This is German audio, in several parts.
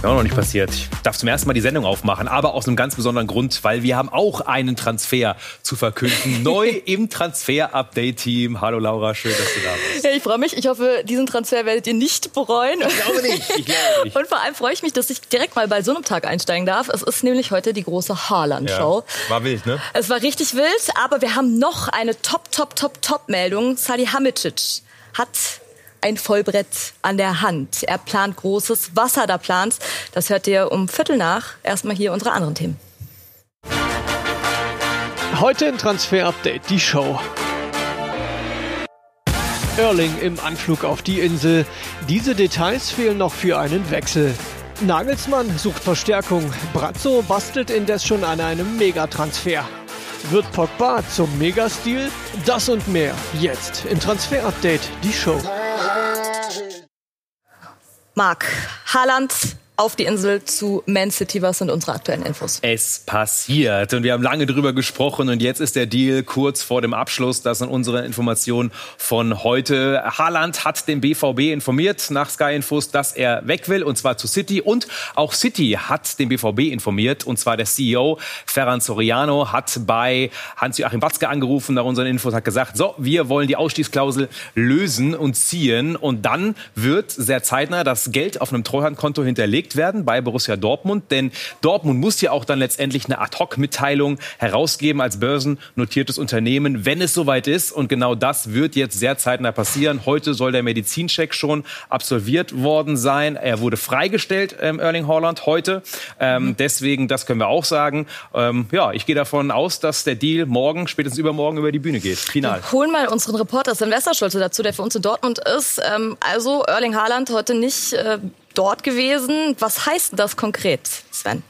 Ja, noch nicht passiert. Ich darf zum ersten Mal die Sendung aufmachen, aber aus einem ganz besonderen Grund, weil wir haben auch einen Transfer zu verkünden. Neu im Transfer-Update-Team. Hallo Laura, schön, dass du da bist. Ja, ich freue mich. Ich hoffe, diesen Transfer werdet ihr nicht bereuen. Ich glaube nicht. Ich glaube nicht. Und vor allem freue ich mich, dass ich direkt mal bei so einem Tag einsteigen darf. Es ist nämlich heute die große Haaland-Show. Ja, war wild, ne? Es war richtig wild, aber wir haben noch eine Top, Top, Top, Top-Meldung. Salihamidzic hat ein Vollbrett an der Hand. Er plant Großes, was er da plant. Das hört ihr um Viertel nach. Erstmal hier unsere anderen Themen. Heute im Transfer Update die Show. Erling im Anflug auf die Insel. Diese Details fehlen noch für einen Wechsel. Nagelsmann sucht Verstärkung. Brazzo bastelt indes schon an einem Megatransfer. Wird Pogba zum Megastil? Das und mehr jetzt im Transfer Update die Show. Marc, Haaland auf die Insel zu Man City. Was sind unsere aktuellen Infos? Es passiert und wir haben lange drüber gesprochen und jetzt ist der Deal kurz vor dem Abschluss. Das sind unsere Informationen von heute. Haaland hat den BVB informiert nach Sky Infos, dass er weg will und zwar zu City und auch City hat den BVB informiert und zwar der CEO Ferran Soriano hat bei Hans-Joachim Watzke angerufen nach unseren Infos hat gesagt, so, wir wollen die Ausstiegsklausel lösen und ziehen und dann wird sehr zeitnah das Geld auf einem Treuhandkonto hinterlegt bewegt werden bei Borussia Dortmund. Denn Dortmund muss ja auch dann letztendlich eine Ad-Hoc-Mitteilung herausgeben als börsennotiertes Unternehmen, wenn es soweit ist. Und genau das wird jetzt sehr zeitnah passieren. Heute soll der Medizincheck schon absolviert worden sein. Er wurde freigestellt, ähm, Erling Haaland, heute. Ähm, mhm. Deswegen, das können wir auch sagen. Ähm, ja, ich gehe davon aus, dass der Deal morgen, spätestens übermorgen, über die Bühne geht. Final. Wir holen mal unseren Reporter Sven Westerschulze dazu, der für uns in Dortmund ist. Ähm, also Erling Haaland heute nicht äh, dort gewesen. Was heißt das konkret, Sven?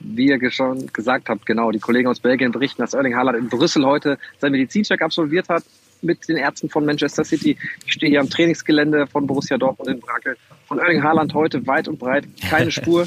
Wie ihr schon gesagt habt, genau, die Kollegen aus Belgien berichten, dass Erling Haaland in Brüssel heute seinen Medizincheck absolviert hat mit den Ärzten von Manchester City. Ich stehe hier am Trainingsgelände von Borussia Dortmund in Brakel. Von Erling Haaland heute weit und breit keine Spur.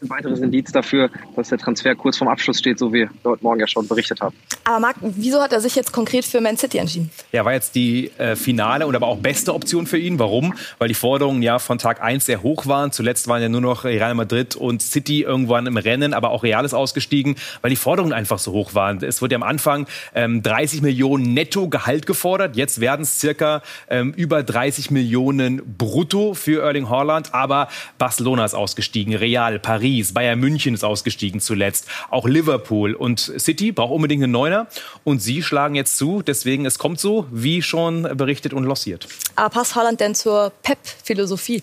Ein weiteres Indiz dafür, dass der Transfer kurz vorm Abschluss steht, so wie wir heute Morgen ja schon berichtet haben. Aber Marc, wieso hat er sich jetzt konkret für Man City entschieden? Ja, war jetzt die äh, finale und aber auch beste Option für ihn. Warum? Weil die Forderungen ja von Tag 1 sehr hoch waren. Zuletzt waren ja nur noch Real Madrid und City irgendwann im Rennen, aber auch Real ist ausgestiegen, weil die Forderungen einfach so hoch waren. Es wurde ja am Anfang ähm, 30 Millionen netto Gehalt gefordert. Jetzt werden es circa ähm, über 30 Millionen brutto für Erling Haaland. Aber Barcelona ist ausgestiegen, Real, Paris, Paris, Bayern München ist ausgestiegen zuletzt, auch Liverpool und City braucht unbedingt einen Neuner und sie schlagen jetzt zu. Deswegen, es kommt so, wie schon berichtet und lossiert. Aber passt Haaland denn zur Pep-Philosophie?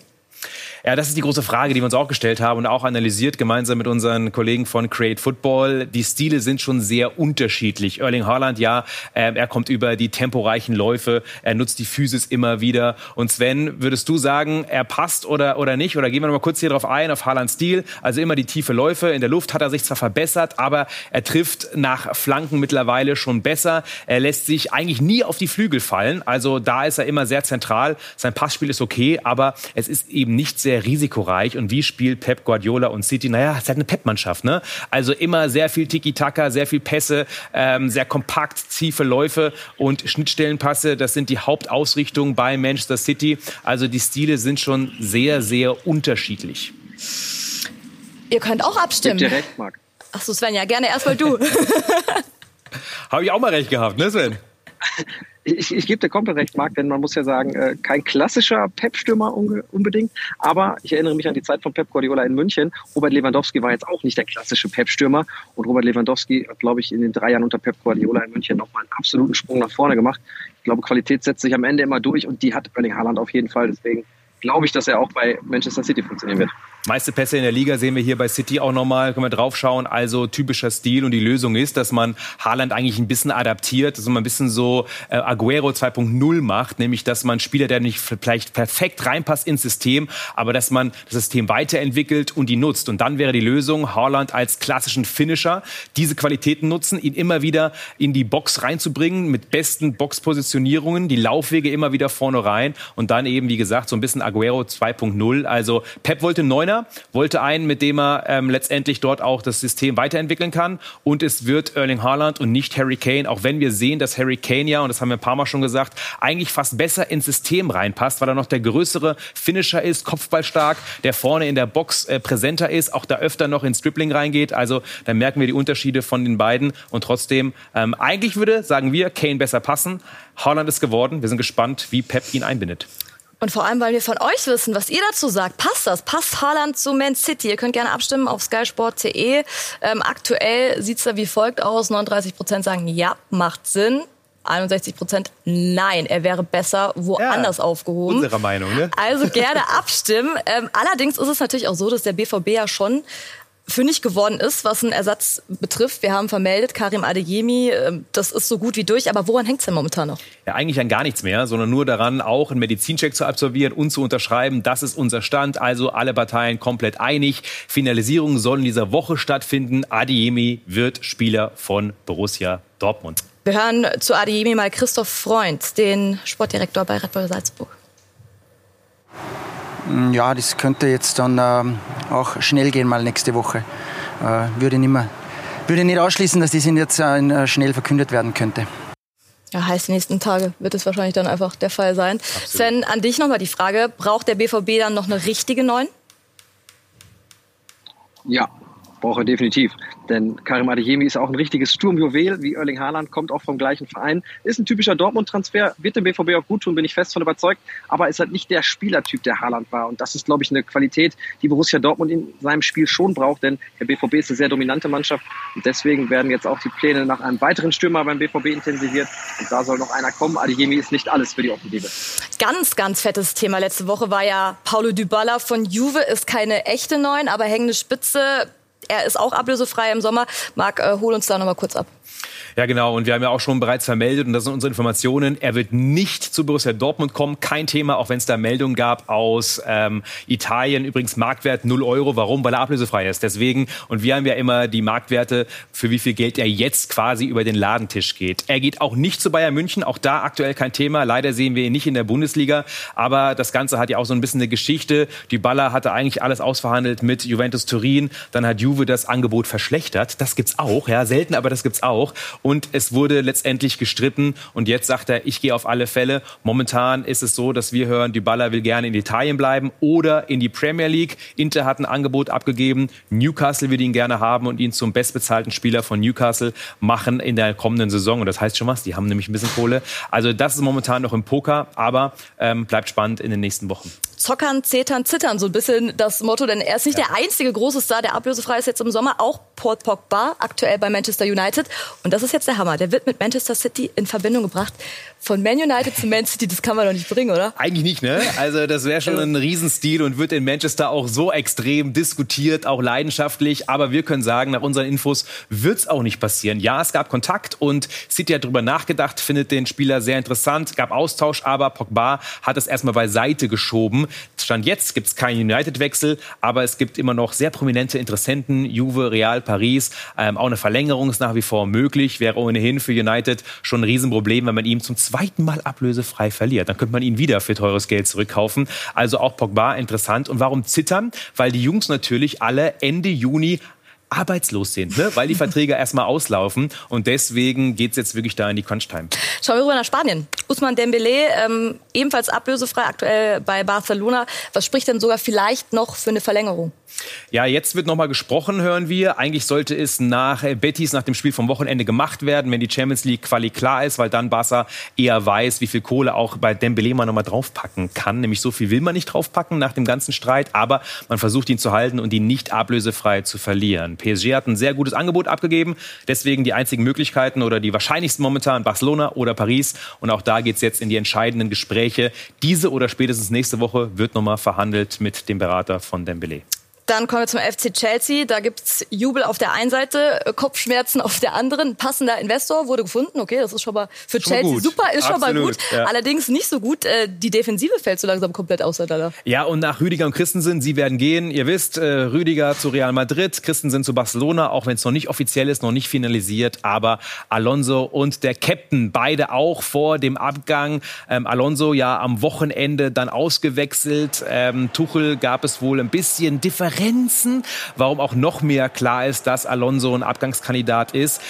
Ja, das ist die große Frage, die wir uns auch gestellt haben und auch analysiert gemeinsam mit unseren Kollegen von Create Football. Die Stile sind schon sehr unterschiedlich. Erling Haaland, ja, äh, er kommt über die temporeichen Läufe, er nutzt die Physis immer wieder. Und Sven, würdest du sagen, er passt oder, oder nicht? Oder gehen wir noch mal kurz hier drauf ein, auf Haalands Stil. Also immer die tiefe Läufe. In der Luft hat er sich zwar verbessert, aber er trifft nach Flanken mittlerweile schon besser. Er lässt sich eigentlich nie auf die Flügel fallen. Also da ist er immer sehr zentral. Sein Passspiel ist okay, aber es ist eben nicht sehr risikoreich. Und wie spielt Pep Guardiola und City? Naja, es ist halt eine Pep-Mannschaft. Ne? Also immer sehr viel Tiki-Taka, sehr viel Pässe, ähm, sehr kompakt, tiefe Läufe und Schnittstellenpasse. Das sind die Hauptausrichtungen bei Manchester City. Also die Stile sind schon sehr, sehr unterschiedlich. Ihr könnt auch abstimmen. Gib dir recht, Marc. Ach so, Sven, ja, gerne erstmal du. Habe ich auch mal recht gehabt, ne, Sven? ich, ich gebe dir komplett recht, Marc, denn man muss ja sagen, äh, kein klassischer Pep-Stürmer unbedingt, aber ich erinnere mich an die Zeit von Pep Guardiola in München. Robert Lewandowski war jetzt auch nicht der klassische Pep-Stürmer und Robert Lewandowski hat, glaube ich, in den drei Jahren unter Pep Guardiola in München nochmal einen absoluten Sprung nach vorne gemacht. Ich glaube, Qualität setzt sich am Ende immer durch und die hat Erling Haaland auf jeden Fall. Deswegen glaube ich, dass er auch bei Manchester City funktionieren wird. Meiste Pässe in der Liga sehen wir hier bei City auch nochmal, können wir draufschauen. Also typischer Stil und die Lösung ist, dass man Haaland eigentlich ein bisschen adaptiert, dass man ein bisschen so äh, Aguero 2.0 macht, nämlich dass man Spieler, der nicht vielleicht perfekt reinpasst ins System, aber dass man das System weiterentwickelt und die nutzt. Und dann wäre die Lösung, Haaland als klassischen Finisher, diese Qualitäten nutzen, ihn immer wieder in die Box reinzubringen mit besten Boxpositionierungen, die Laufwege immer wieder vorne rein und dann eben, wie gesagt, so ein bisschen Aguero 2.0. Also Pep wollte Neuner, Trainer, wollte einen, mit dem er ähm, letztendlich dort auch das System weiterentwickeln kann. Und es wird Erling Haaland und nicht Harry Kane, auch wenn wir sehen, dass Harry Kane ja, und das haben wir ein paar Mal schon gesagt, eigentlich fast besser ins System reinpasst, weil er noch der größere Finisher ist, kopfballstark, der vorne in der Box äh, präsenter ist, auch da öfter noch ins Dribbling reingeht. Also da merken wir die Unterschiede von den beiden. Und trotzdem, ähm, eigentlich würde, sagen wir, Kane besser passen. Haaland ist geworden. Wir sind gespannt, wie Pep ihn einbindet. Und vor allem, weil wir von euch wissen, was ihr dazu sagt. Passt das? Passt Haaland zu Man City? Ihr könnt gerne abstimmen auf skysport.de. Ähm, aktuell sieht es da wie folgt aus. 39 Prozent sagen, ja, macht Sinn. 61 Prozent nein, er wäre besser woanders ja, aufgehoben. Unsere Meinung, ne? Also gerne abstimmen. Ähm, allerdings ist es natürlich auch so, dass der BVB ja schon fündig geworden ist, was einen Ersatz betrifft. Wir haben vermeldet, Karim Adeyemi, ähm, das ist so gut wie durch. Aber woran hängt es denn momentan noch? Ja, eigentlich an gar nichts mehr, sondern nur daran, auch einen Medizincheck zu absolvieren und zu unterschreiben. Das ist unser Stand. Also alle Parteien komplett einig. Finalisierungen sollen in dieser Woche stattfinden. Adeyemi wird Spieler von Borussia Dortmund. Wir hören zu Adeyemi mal Christoph Freund, den Sportdirektor bei Red Bull Salzburg. Ja, das könnte jetzt dann ähm, auch schnell gehen, mal nächste Woche. Äh, würde, nicht mehr, würde nicht ausschließen, dass das jetzt äh, schnell verkündet werden könnte. Ja, heißt, die nächsten Tage wird es wahrscheinlich dann einfach der Fall sein. Absolut. Sven, an dich nochmal die Frage: Braucht der BVB dann noch eine richtige Neun? Ja, braucht er definitiv. Denn Karim Adeyemi ist auch ein richtiges Sturmjuwel, wie Erling Haaland, kommt auch vom gleichen Verein. Ist ein typischer Dortmund-Transfer, wird dem BVB auch gut tun, bin ich fest von überzeugt. Aber ist halt nicht der Spielertyp, der Haaland war. Und das ist, glaube ich, eine Qualität, die Borussia Dortmund in seinem Spiel schon braucht. Denn der BVB ist eine sehr dominante Mannschaft. Und deswegen werden jetzt auch die Pläne nach einem weiteren Stürmer beim BVB intensiviert. Und da soll noch einer kommen. Adeyemi ist nicht alles für die Offensive. Ganz, ganz fettes Thema letzte Woche war ja Paulo Dybala von Juve ist keine echte Neun, aber hängende Spitze er ist auch ablösefrei im Sommer. Marc, äh, hol uns da noch mal kurz ab. Ja, genau. Und wir haben ja auch schon bereits vermeldet, und das sind unsere Informationen, er wird nicht zu Borussia Dortmund kommen. Kein Thema, auch wenn es da Meldungen gab aus ähm, Italien. Übrigens Marktwert 0 Euro. Warum? Weil er ablösefrei ist. Deswegen, und wir haben ja immer die Marktwerte, für wie viel Geld er jetzt quasi über den Ladentisch geht. Er geht auch nicht zu Bayern München. Auch da aktuell kein Thema. Leider sehen wir ihn nicht in der Bundesliga. Aber das Ganze hat ja auch so ein bisschen eine Geschichte. Die Baller hatte eigentlich alles ausverhandelt mit Juventus Turin. Dann hat Juve das Angebot verschlechtert. Das gibt's auch. Ja, selten, aber das gibt's auch und es wurde letztendlich gestritten und jetzt sagt er, ich gehe auf alle Fälle. Momentan ist es so, dass wir hören, Dybala will gerne in Italien bleiben oder in die Premier League. Inter hat ein Angebot abgegeben, Newcastle will ihn gerne haben und ihn zum bestbezahlten Spieler von Newcastle machen in der kommenden Saison und das heißt schon was, die haben nämlich ein bisschen Kohle. Also das ist momentan noch im Poker, aber ähm, bleibt spannend in den nächsten Wochen. Zockern, Zetern, Zittern, so ein bisschen das Motto, denn er ist nicht ja. der einzige große Star, der ablösefrei ist jetzt im Sommer, auch Paul Pogba, aktuell bei Manchester United und das ist jetzt der Hammer. Der wird mit Manchester City in Verbindung gebracht. Von Man United zu Man City, das kann man doch nicht bringen, oder? Eigentlich nicht, ne? Also das wäre schon ein Riesenstil und wird in Manchester auch so extrem diskutiert, auch leidenschaftlich. Aber wir können sagen, nach unseren Infos wird es auch nicht passieren. Ja, es gab Kontakt und City hat darüber nachgedacht, findet den Spieler sehr interessant, gab Austausch, aber Pogba hat es erstmal beiseite geschoben. Stand jetzt gibt es keinen United-Wechsel, aber es gibt immer noch sehr prominente Interessenten, Juve, Real, Paris. Ähm, auch eine Verlängerung ist nach wie vor möglich wäre ohnehin für United schon ein Riesenproblem, wenn man ihn zum zweiten Mal ablösefrei verliert. Dann könnte man ihn wieder für teures Geld zurückkaufen. Also auch Pogba interessant. Und warum zittern? Weil die Jungs natürlich alle Ende Juni arbeitslos sind, ne? weil die Verträge erstmal auslaufen. Und deswegen geht es jetzt wirklich da in die Crunch-Time. Schauen wir rüber nach Spanien. Usman Dembele, ähm, ebenfalls ablösefrei, aktuell bei Barcelona. Was spricht denn sogar vielleicht noch für eine Verlängerung? Ja, jetzt wird nochmal gesprochen, hören wir. Eigentlich sollte es nach äh, Betis, nach dem Spiel vom Wochenende gemacht werden, wenn die Champions League Quali klar ist, weil dann Barca eher weiß, wie viel Kohle auch bei Dembele man nochmal draufpacken kann. Nämlich so viel will man nicht draufpacken nach dem ganzen Streit, aber man versucht ihn zu halten und ihn nicht ablösefrei zu verlieren. PSG hat ein sehr gutes Angebot abgegeben, deswegen die einzigen Möglichkeiten oder die wahrscheinlichsten momentan Barcelona oder Paris. Und auch da geht es jetzt in die entscheidenden Gespräche. Diese oder spätestens nächste Woche wird nochmal verhandelt mit dem Berater von Dembele. Dann kommen wir zum FC Chelsea. Da gibt's Jubel auf der einen Seite, äh, Kopfschmerzen auf der anderen. Passender Investor wurde gefunden. Okay, das ist schon mal für schon Chelsea mal super, ist Absolut, schon mal gut. Ja. Allerdings nicht so gut. Äh, die Defensive fällt so langsam komplett auseinander. Ja, und nach Rüdiger und Christensen, sie werden gehen. Ihr wisst, äh, Rüdiger zu Real Madrid, Christensen zu Barcelona, auch wenn es noch nicht offiziell ist, noch nicht finalisiert. Aber Alonso und der Captain, beide auch vor dem Abgang. Ähm, Alonso ja am Wochenende dann ausgewechselt. Ähm, Tuchel gab es wohl ein bisschen Differenz Differenzen, warum auch noch mehr klar ist, dass Alonso ein Abgangskandidat ist.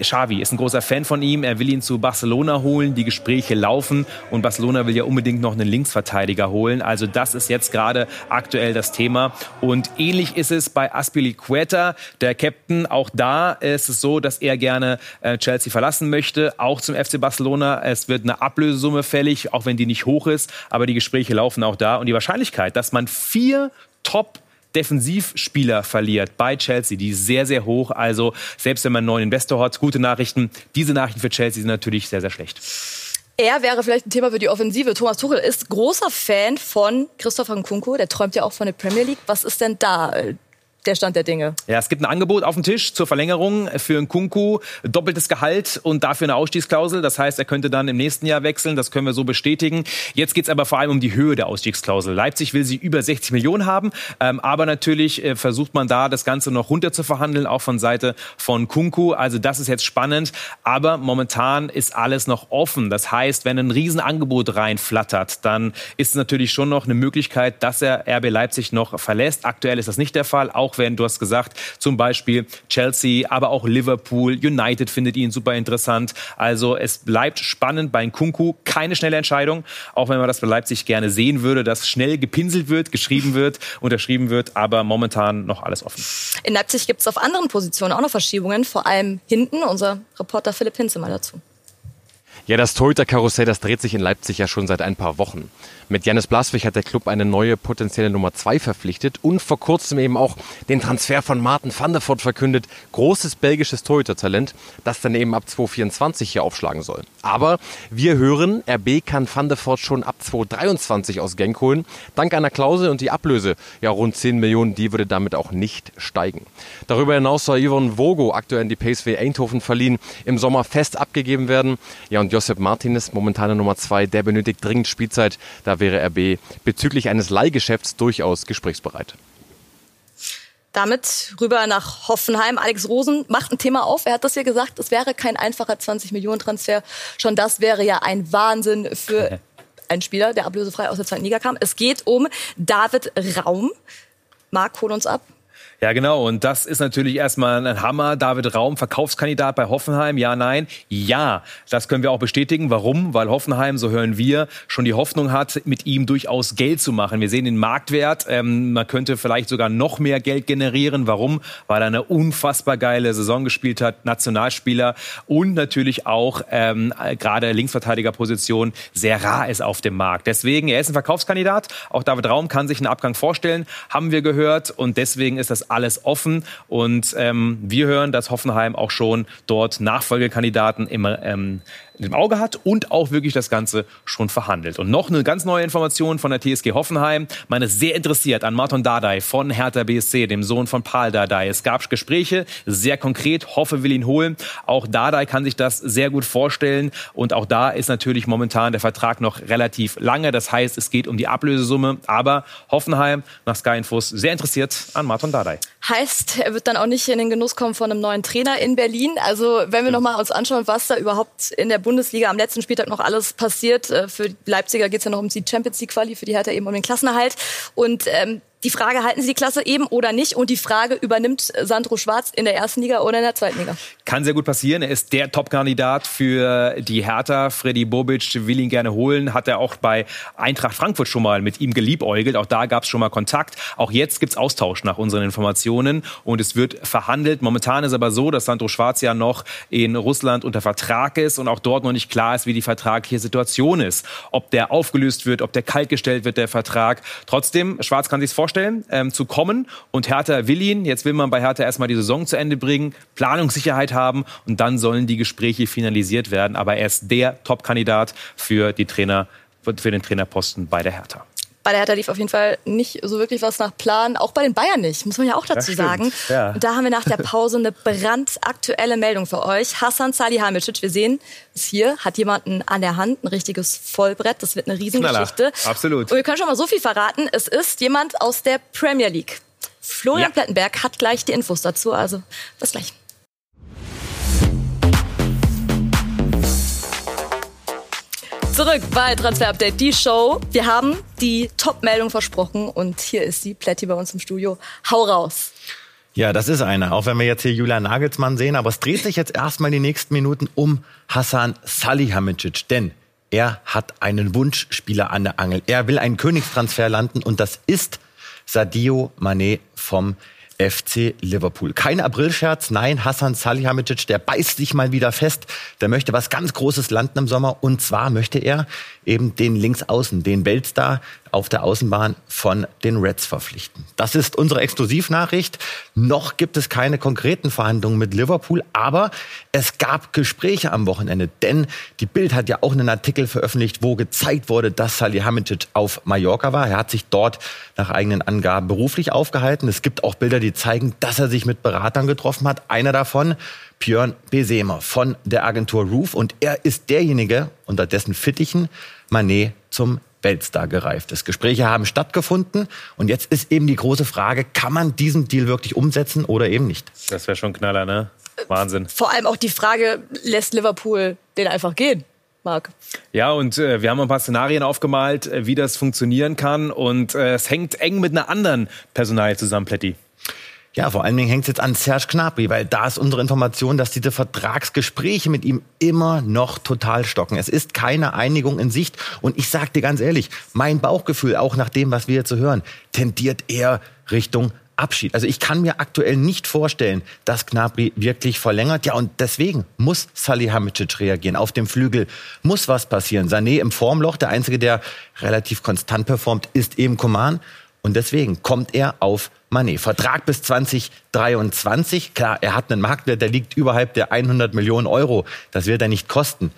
Xavi ist ein großer Fan von ihm. Er will ihn zu Barcelona holen. Die Gespräche laufen und Barcelona will ja unbedingt noch einen Linksverteidiger holen. Also das ist jetzt gerade aktuell das Thema. Und ähnlich ist es bei Aspilicueta, der Captain. Auch da ist es so, dass er gerne äh, Chelsea verlassen möchte, auch zum FC Barcelona. Es wird eine Ablösesumme fällig, auch wenn die nicht hoch ist. Aber die Gespräche laufen auch da. Und die Wahrscheinlichkeit, dass man vier Top Defensivspieler verliert bei Chelsea, die ist sehr, sehr hoch. Also selbst wenn man einen neuen Investor hat, gute Nachrichten. Diese Nachrichten für Chelsea sind natürlich sehr, sehr schlecht. Er wäre vielleicht ein Thema für die Offensive. Thomas Tuchel ist großer Fan von Christopher Nkunku. Der träumt ja auch von der Premier League. Was ist denn da der Stand der Dinge. Ja, es gibt ein Angebot auf dem Tisch zur Verlängerung für einen Kunku, doppeltes Gehalt und dafür eine Ausstiegsklausel. Das heißt, er könnte dann im nächsten Jahr wechseln. Das können wir so bestätigen. Jetzt geht es aber vor allem um die Höhe der Ausstiegsklausel. Leipzig will sie über 60 Millionen haben, ähm, aber natürlich äh, versucht man da das Ganze noch runter zu verhandeln, auch von Seite von Kunku. Also das ist jetzt spannend, aber momentan ist alles noch offen. Das heißt, wenn ein Riesenangebot reinflattert, dann ist es natürlich schon noch eine Möglichkeit, dass er RB Leipzig noch verlässt. Aktuell ist das nicht der Fall. Auch auch wenn, du hast gesagt, zum Beispiel Chelsea, aber auch Liverpool, United findet ihn super interessant. Also es bleibt spannend bei Kunku. Keine schnelle Entscheidung, auch wenn man das bei Leipzig gerne sehen würde, dass schnell gepinselt wird, geschrieben wird, unterschrieben wird, aber momentan noch alles offen. In Leipzig gibt es auf anderen Positionen auch noch Verschiebungen, vor allem hinten. Unser Reporter Philipp Hinze mal dazu. Ja, das Torhüter-Karussell, das dreht sich in Leipzig ja schon seit ein paar Wochen. Mit Janis Blaswig hat der Club eine neue potenzielle Nummer 2 verpflichtet und vor kurzem eben auch den Transfer von Martin van der Voort verkündet. Großes belgisches Torhüter-Talent, das dann eben ab 2024 hier aufschlagen soll. Aber wir hören, RB kann van der Voort schon ab 2023 aus Genk holen. Dank einer Klausel und die Ablöse, ja rund 10 Millionen, die würde damit auch nicht steigen. Darüber hinaus soll Yvonne Vogo aktuell in die PSV Eindhoven verliehen, im Sommer fest abgegeben werden. Ja und Josep Martinez, momentane Nummer 2, der benötigt dringend Spielzeit. Da wäre RB bezüglich eines Leihgeschäfts durchaus gesprächsbereit. Damit rüber nach Hoffenheim. Alex Rosen macht ein Thema auf. Er hat das ja gesagt, es wäre kein einfacher 20-Millionen-Transfer. Schon das wäre ja ein Wahnsinn für einen Spieler, der ablösefrei aus der zweiten Liga kam. Es geht um David Raum. Marc, hol uns ab. Ja, genau. Und das ist natürlich erstmal ein Hammer. David Raum, Verkaufskandidat bei Hoffenheim. Ja, nein. Ja, das können wir auch bestätigen. Warum? Weil Hoffenheim, so hören wir, schon die Hoffnung hat, mit ihm durchaus Geld zu machen. Wir sehen den Marktwert. Ähm, man könnte vielleicht sogar noch mehr Geld generieren. Warum? Weil er eine unfassbar geile Saison gespielt hat, Nationalspieler und natürlich auch ähm, gerade Linksverteidigerposition sehr rar ist auf dem Markt. Deswegen, er ist ein Verkaufskandidat. Auch David Raum kann sich einen Abgang vorstellen, haben wir gehört. Und deswegen ist das alles offen. Und ähm, wir hören, dass Hoffenheim auch schon dort Nachfolgekandidaten im ähm, im Auge hat und auch wirklich das Ganze schon verhandelt. Und noch eine ganz neue Information von der TSG Hoffenheim. Man ist sehr interessiert an Martin Dardai von Hertha BSC, dem Sohn von Paul Dardai. Es gab Gespräche, sehr konkret. Hoffe will ihn holen. Auch Dardai kann sich das sehr gut vorstellen. Und auch da ist natürlich momentan der Vertrag noch relativ lange. Das heißt, es geht um die Ablösesumme. Aber Hoffenheim nach Sky Infos sehr interessiert an Martin Dardai. Heißt, er wird dann auch nicht in den Genuss kommen von einem neuen Trainer in Berlin. Also wenn wir noch mal uns anschauen, was da überhaupt in der Bundesliga am letzten Spieltag noch alles passiert. Äh, für Leipziger geht es ja noch um die Champions League Quali, für die Hertha eben um den Klassenerhalt. Und ähm, die Frage, halten Sie die Klasse eben oder nicht? Und die Frage, übernimmt Sandro Schwarz in der ersten Liga oder in der zweiten Liga? Kann sehr gut passieren. Er ist der Top-Kandidat für die Hertha. Freddy Bobic will ihn gerne holen. Hat er auch bei Eintracht Frankfurt schon mal mit ihm geliebäugelt. Auch da gab es schon mal Kontakt. Auch jetzt gibt es Austausch nach unseren Informationen. Und es wird verhandelt. Momentan ist aber so, dass Sandro Schwarz ja noch in Russland unter Vertrag ist und auch dort noch nicht klar ist, wie die vertragliche Situation ist. Ob der aufgelöst wird, ob der kaltgestellt wird, der Vertrag. Trotzdem, Schwarz kann sich vorstellen vorstellen, ähm, zu kommen. Und Hertha will ihn. Jetzt will man bei Hertha erstmal die Saison zu Ende bringen, Planungssicherheit haben und dann sollen die Gespräche finalisiert werden. Aber er ist der Top-Kandidat für, die Trainer, für den Trainerposten bei der Hertha bei der Hertha lief auf jeden Fall nicht so wirklich was nach Plan. Auch bei den Bayern nicht, muss man ja auch dazu sagen. Ja. Und da haben wir nach der Pause eine brandaktuelle Meldung für euch. Hassan Salihamidzic, wir sehen es hier, hat jemanden an der Hand, ein richtiges Vollbrett. Das wird eine Riesengeschichte. Knaller. Absolut. Und wir können schon mal so viel verraten. Es ist jemand aus der Premier League. Florian ja. Plettenberg hat gleich die Infos dazu. Also bis gleich. Zurück bei Transfer Update, die Show. Wir haben die Top-Meldung versprochen und hier ist sie, Plätti bei uns im Studio. Hau raus. Ja, das ist eine. Auch wenn wir jetzt hier Julian Nagelsmann sehen. Aber es dreht sich jetzt erstmal die nächsten Minuten um Hassan Salihamidzic. Denn er hat einen Wunschspieler an der Angel. Er will einen Königstransfer landen und das ist Sadio Mané vom FC Liverpool. Kein Aprilscherz, nein, Hassan Salihamidzic, der beißt sich mal wieder fest. Der möchte was ganz Großes landen im Sommer und zwar möchte er eben den Linksaußen, den Weltstar auf der Außenbahn von den Reds verpflichten. Das ist unsere Exklusivnachricht. Noch gibt es keine konkreten Verhandlungen mit Liverpool, aber es gab Gespräche am Wochenende, denn die Bild hat ja auch einen Artikel veröffentlicht, wo gezeigt wurde, dass Salihamidzic auf Mallorca war. Er hat sich dort nach eigenen Angaben beruflich aufgehalten. Es gibt auch Bilder, die zeigen, dass er sich mit Beratern getroffen hat. Einer davon Björn Besemer von der Agentur Roof und er ist derjenige, unter dessen Fittichen Manet zum Weltstar gereift ist. Gespräche haben stattgefunden und jetzt ist eben die große Frage, kann man diesen Deal wirklich umsetzen oder eben nicht? Das wäre schon Knaller, ne? Wahnsinn. Vor allem auch die Frage, lässt Liverpool den einfach gehen? Marc. Ja, und äh, wir haben ein paar Szenarien aufgemalt, äh, wie das funktionieren kann. Und äh, es hängt eng mit einer anderen Personalie zusammen, Plätti. Ja, vor allen Dingen hängt es jetzt an Serge Gnabry, weil da ist unsere Information, dass diese Vertragsgespräche mit ihm immer noch total stocken. Es ist keine Einigung in Sicht. Und ich sag dir ganz ehrlich, mein Bauchgefühl, auch nach dem, was wir jetzt so hören, tendiert eher Richtung Abschied. Also ich kann mir aktuell nicht vorstellen, dass Gnabry wirklich verlängert. Ja, und deswegen muss Salihamidzic reagieren. Auf dem Flügel muss was passieren. Sané im Formloch, der Einzige, der relativ konstant performt, ist eben Coman. Und deswegen kommt er auf Mané. Vertrag bis 2023. Klar, er hat einen Marktwert, der liegt überhalb der 100 Millionen Euro. Das wird er nicht kosten.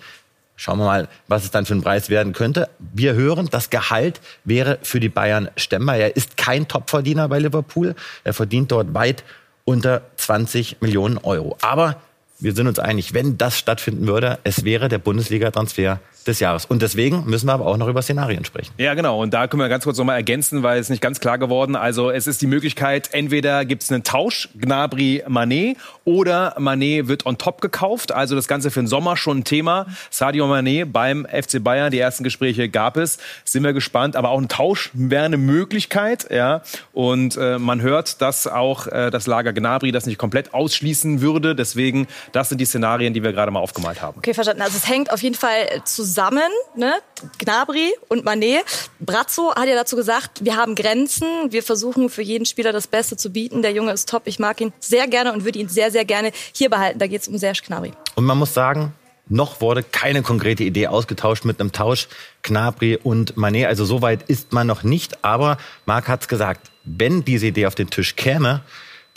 Schauen wir mal, was es dann für ein Preis werden könnte. Wir hören, das Gehalt wäre für die Bayern stemmbar. Er ist kein Topverdiener bei Liverpool. Er verdient dort weit unter 20 Millionen Euro. Aber wir sind uns einig, wenn das stattfinden würde, es wäre der Bundesliga-Transfer des Jahres. Und deswegen müssen wir aber auch noch über Szenarien sprechen. Ja, genau. Und da können wir ganz kurz nochmal ergänzen, weil es nicht ganz klar geworden. Also es ist die Möglichkeit, entweder gibt es einen Tausch, Gnabry Manet, oder Manet wird on top gekauft. Also das Ganze für den Sommer schon ein Thema. Sadio Manet beim FC Bayern, die ersten Gespräche gab es. Sind wir gespannt. Aber auch ein Tausch wäre eine Möglichkeit. Ja. Und äh, man hört, dass auch äh, das Lager Gnabry das nicht komplett ausschließen würde. Deswegen, das sind die Szenarien, die wir gerade mal aufgemalt haben. Okay, verstanden. Also es hängt auf jeden Fall zusammen ne? Gnabry und Manet. Brazzo hat ja dazu gesagt, wir haben Grenzen, wir versuchen für jeden Spieler das Beste zu bieten. Der Junge ist top, ich mag ihn sehr gerne und würde ihn sehr, sehr gerne hier behalten. Da geht es um Serge Gnabry. Und man muss sagen, noch wurde keine konkrete Idee ausgetauscht mit einem Tausch Gnabry und Manet. Also so weit ist man noch nicht. Aber Marc hat's gesagt, wenn diese Idee auf den Tisch käme,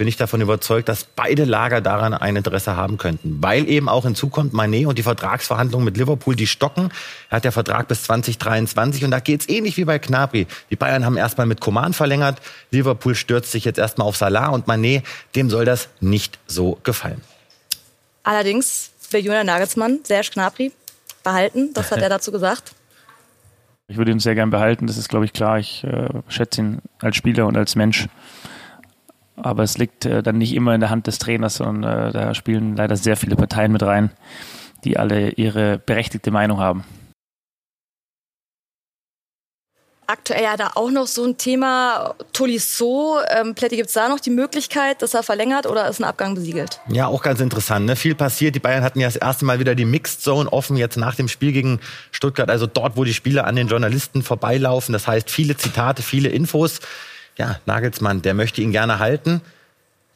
bin ich davon überzeugt, dass beide Lager daran ein Interesse haben könnten. Weil eben auch hinzukommt Manet und die Vertragsverhandlungen mit Liverpool, die stocken. Er hat der Vertrag bis 2023 und da geht's ähnlich wie bei Knabri. Die Bayern haben erstmal mit Coman verlängert. Liverpool stürzt sich jetzt erstmal auf Salah und Manet, dem soll das nicht so gefallen. Allerdings will Julian Nagelsmann Serge Gnabry behalten. Das hat er dazu gesagt. Ich würde ihn sehr gern behalten, das ist, glaube ich, klar. Ich äh, schätze ihn als Spieler und als Mensch. Aber es liegt äh, dann nicht immer in der Hand des Trainers, sondern äh, da spielen leider sehr viele Parteien mit rein, die alle ihre berechtigte Meinung haben. Aktuell ja da auch noch so ein Thema Tolisso. Ähm, Plätti, gibt es da noch die Möglichkeit, dass er verlängert oder ist ein Abgang besiegelt? Ja, auch ganz interessant. Ne? Viel passiert. Die Bayern hatten ja das erste Mal wieder die Mixed Zone offen, jetzt nach dem Spiel gegen Stuttgart. Also dort, wo die Spieler an den Journalisten vorbeilaufen. Das heißt, viele Zitate, viele Infos ja, Nagelsmann, der möchte ihn gerne halten.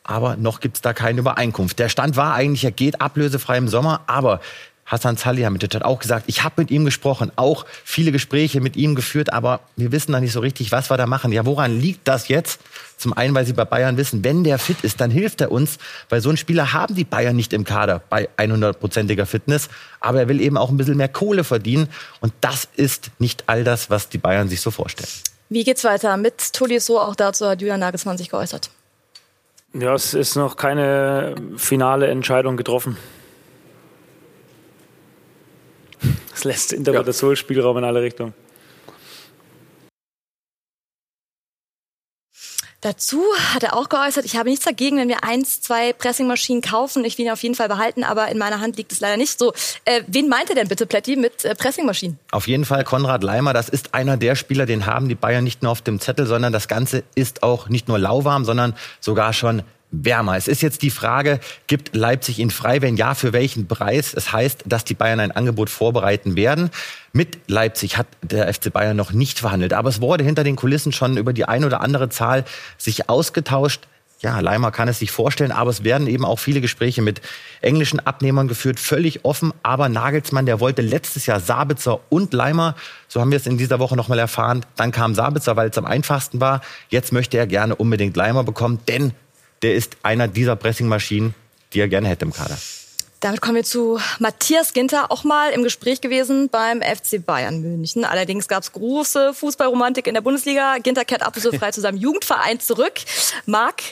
Aber noch gibt es da keine Übereinkunft. Der Stand war eigentlich, er geht ablösefrei im Sommer, aber Hassan Salihamidzic hat auch gesagt, ich habe mit ihm gesprochen, auch viele Gespräche mit ihm geführt, aber wir wissen da nicht so richtig, was wir da machen. Ja, woran liegt das jetzt? Zum einen, weil sie bei Bayern wissen, wenn der fit ist, dann hilft er uns, weil so einen Spieler haben die Bayern nicht im Kader bei 100%iger Fitness, aber er will eben auch ein bisschen mehr Kohle verdienen und das ist nicht all das, was die Bayern sich so vorstellen. Wie geht's weiter mit Tolisso? Auch dazu hat Julian Nagelsmann sich geäußert. Ja, es ist noch keine finale Entscheidung getroffen. Es lässt Interpretationsspielraum in alle Richtungen. Dazu hat er auch geäußert, ich habe nichts dagegen, wenn wir eins, zwei Pressingmaschinen kaufen. Ich will ihn auf jeden Fall behalten, aber in meiner Hand liegt es leider nicht so. Äh, wen meint er denn bitte, Plätti, mit äh, Pressingmaschinen? Auf jeden Fall Konrad Leimer. Das ist einer der Spieler, den haben die Bayern nicht nur auf dem Zettel, sondern das Ganze ist auch nicht nur lauwarm, sondern sogar schon wärmer. Es ist jetzt die Frage, gibt Leipzig ihn frei? Wenn ja, für welchen Preis? Es heißt, dass die Bayern ein Angebot vorbereiten werden. Mit Leipzig hat der FC Bayern noch nicht verhandelt, aber es wurde hinter den Kulissen schon über die ein oder andere Zahl sich ausgetauscht. Ja, Leimer kann es sich vorstellen, aber es werden eben auch viele Gespräche mit englischen Abnehmern geführt, völlig offen. Aber Nagelsmann, der wollte letztes Jahr Sabitzer und Leimer, so haben wir es in dieser Woche nochmal erfahren. Dann kam Sabitzer, weil es am einfachsten war. Jetzt möchte er gerne unbedingt Leimer bekommen, denn der ist einer dieser Pressingmaschinen, die er gerne hätte im Kader. Damit kommen wir zu Matthias Ginter, auch mal im Gespräch gewesen beim FC Bayern München. Allerdings gab es große Fußballromantik in der Bundesliga. Ginter kehrt ablösefrei zu seinem Jugendverein zurück. Marc,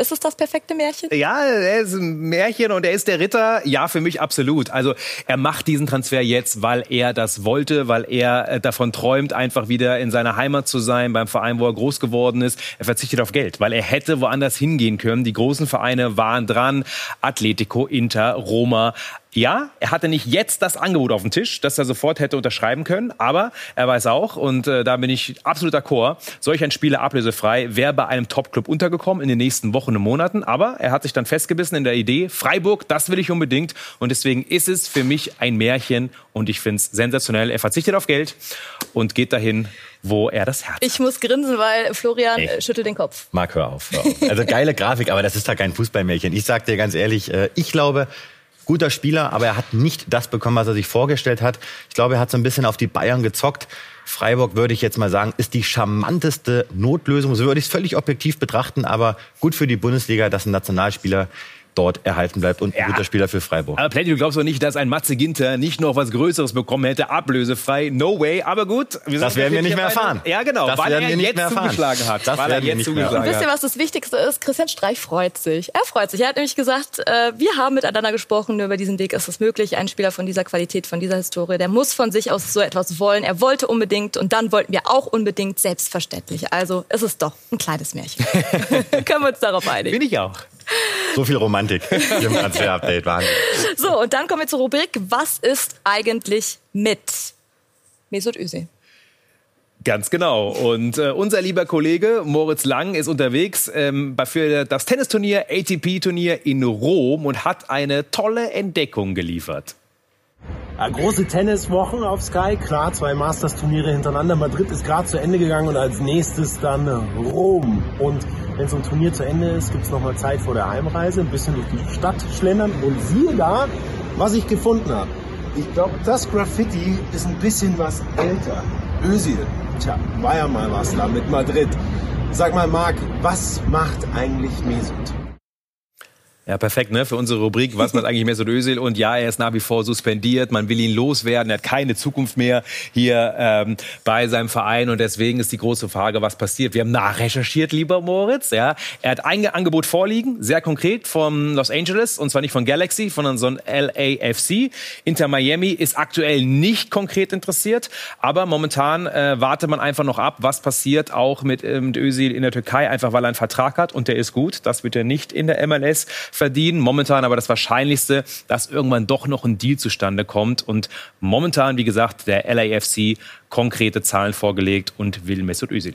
ist es das perfekte Märchen? Ja, er ist ein Märchen und er ist der Ritter. Ja, für mich absolut. Also er macht diesen Transfer jetzt, weil er das wollte, weil er äh, davon träumt, einfach wieder in seiner Heimat zu sein, beim Verein, wo er groß geworden ist. Er verzichtet auf Geld, weil er hätte woanders hingehen können. Die großen Vereine waren dran. Atletico, Inter, Roma. Ja, er hatte nicht jetzt das Angebot auf dem Tisch, das er sofort hätte unterschreiben können, aber er weiß auch, und äh, da bin ich absolut d'accord, solch ein Spieler ablösefrei wäre bei einem Top-Club untergekommen in den nächsten Wochen und Monaten, aber er hat sich dann festgebissen in der Idee, Freiburg, das will ich unbedingt und deswegen ist es für mich ein Märchen und ich finde es sensationell. Er verzichtet auf Geld und geht dahin, wo er das Herz Ich muss grinsen, weil Florian Ey. schüttelt den Kopf. Marc, hör auf, hör auf. Also geile Grafik, aber das ist da kein Fußballmärchen. Ich sag dir ganz ehrlich, äh, ich glaube, guter Spieler, aber er hat nicht das bekommen, was er sich vorgestellt hat. Ich glaube, er hat so ein bisschen auf die Bayern gezockt. Freiburg, würde ich jetzt mal sagen, ist die charmanteste Notlösung. So würde ich es völlig objektiv betrachten, aber gut für die Bundesliga, dass ein Nationalspieler dort erhalten bleibt und ein ja. guter Spieler für Freiburg. Aber Plätti, du glaubst doch nicht, dass ein Matze Ginter nicht noch was Größeres bekommen hätte, ablösefrei. No way, aber gut. das werden wir nicht mehr erfahren. Ja, genau, das weil er jetzt zugeschlagen hat. Das weil er jetzt zugeschlagen hat. Wisst ihr, was das Wichtigste ist? Christian Streich freut sich. Er freut sich. Er hat nämlich gesagt, äh, wir haben miteinander gesprochen, nur über diesen Weg ist es möglich. Ein Spieler von dieser Qualität, von dieser Historie, der muss von sich aus so etwas wollen. Er wollte unbedingt und dann wollten wir auch unbedingt, selbstverständlich. Also ist es doch ein kleines Märchen. Können wir uns darauf einigen? Bin ich auch. So viel Romantik im Transfer-Update. Wahnsinn. So, und dann kommen wir zur Rubrik, was ist eigentlich mit Mesut Özil? Ganz genau. Und äh, unser lieber Kollege Moritz Lang ist unterwegs ähm, für das Tennisturnier ATP-Turnier in Rom und hat eine tolle Entdeckung geliefert. Ja, große Tenniswochen auf Sky, klar, zwei Masters-Turniere hintereinander. Madrid ist gerade zu Ende gegangen und als nächstes dann Rom. Und wenn so ein Turnier zu Ende ist, gibt es nochmal Zeit vor der Heimreise, ein bisschen durch die Stadt schlendern und siehe da, was ich gefunden habe. Ich glaube, das Graffiti ist ein bisschen was älter. Özil, tja, war ja mal was da mit Madrid. Sag mal, Marc, was macht eigentlich Mesut? Ja, perfekt, ne? Für unsere Rubrik, was macht eigentlich Mesut Özil? Und ja, er ist nach wie vor suspendiert. Man will ihn loswerden. Er hat keine Zukunft mehr hier ähm, bei seinem Verein. Und deswegen ist die große Frage, was passiert? Wir haben nachrecherchiert, lieber Moritz. Ja, er hat ein Angebot vorliegen, sehr konkret von Los Angeles und zwar nicht von Galaxy, sondern so ein LAFC. Inter Miami ist aktuell nicht konkret interessiert, aber momentan äh, wartet man einfach noch ab, was passiert auch mit, äh, mit Özil in der Türkei, einfach weil er einen Vertrag hat und der ist gut. Das wird er nicht in der MLS verdienen. Momentan aber das Wahrscheinlichste, dass irgendwann doch noch ein Deal zustande kommt. Und momentan, wie gesagt, der LAFC konkrete Zahlen vorgelegt und will Mesut Özil.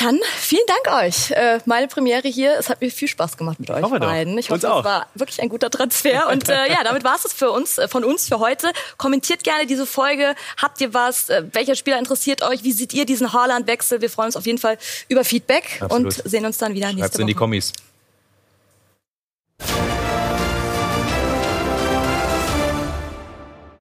Dann vielen Dank euch. Äh, meine Premiere hier. Es hat mir viel Spaß gemacht mit euch hoffe beiden. Doch. Ich hoffe, es war wirklich ein guter Transfer. Und äh, ja, damit war es für uns, äh, von uns für heute. Kommentiert gerne diese Folge. Habt ihr was? Äh, welcher Spieler interessiert euch? Wie seht ihr diesen Haaland-Wechsel? Wir freuen uns auf jeden Fall über Feedback Absolut. und sehen uns dann wieder nächste Schreibt's Woche. in die Kommis. Thank you.